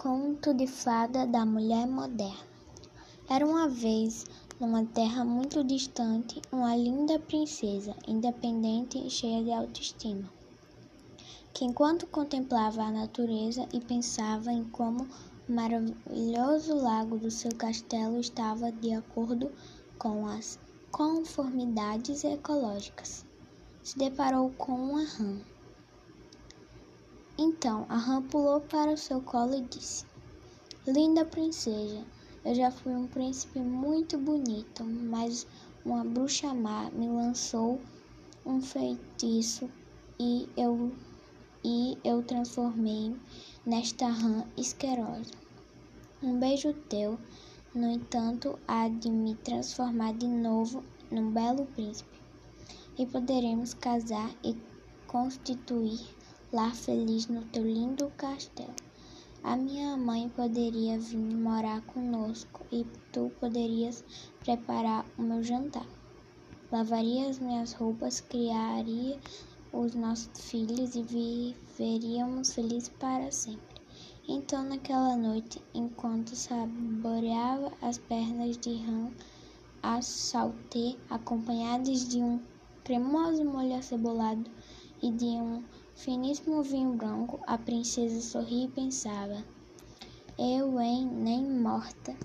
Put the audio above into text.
Conto de fada da mulher moderna. Era uma vez, numa terra muito distante, uma linda princesa, independente e cheia de autoestima, que enquanto contemplava a natureza e pensava em como o maravilhoso lago do seu castelo estava de acordo com as conformidades ecológicas, se deparou com uma rã então a rã pulou para o seu colo e disse: Linda princesa, eu já fui um príncipe muito bonito, mas uma bruxa má me lançou um feitiço e eu e eu transformei nesta rã asquerosa. Um beijo teu, no entanto, há de me transformar de novo num belo príncipe, e poderemos casar e constituir lá feliz no teu lindo castelo. A minha mãe poderia vir morar conosco e tu poderias preparar o meu jantar. Lavaria as minhas roupas, criaria os nossos filhos e viveríamos felizes para sempre. Então, naquela noite, enquanto saboreava as pernas de rã a saltê, acompanhadas de um cremoso molho acebolado e de um finíssimo vinho branco, a princesa sorria e pensava: Eu, hein, nem morta.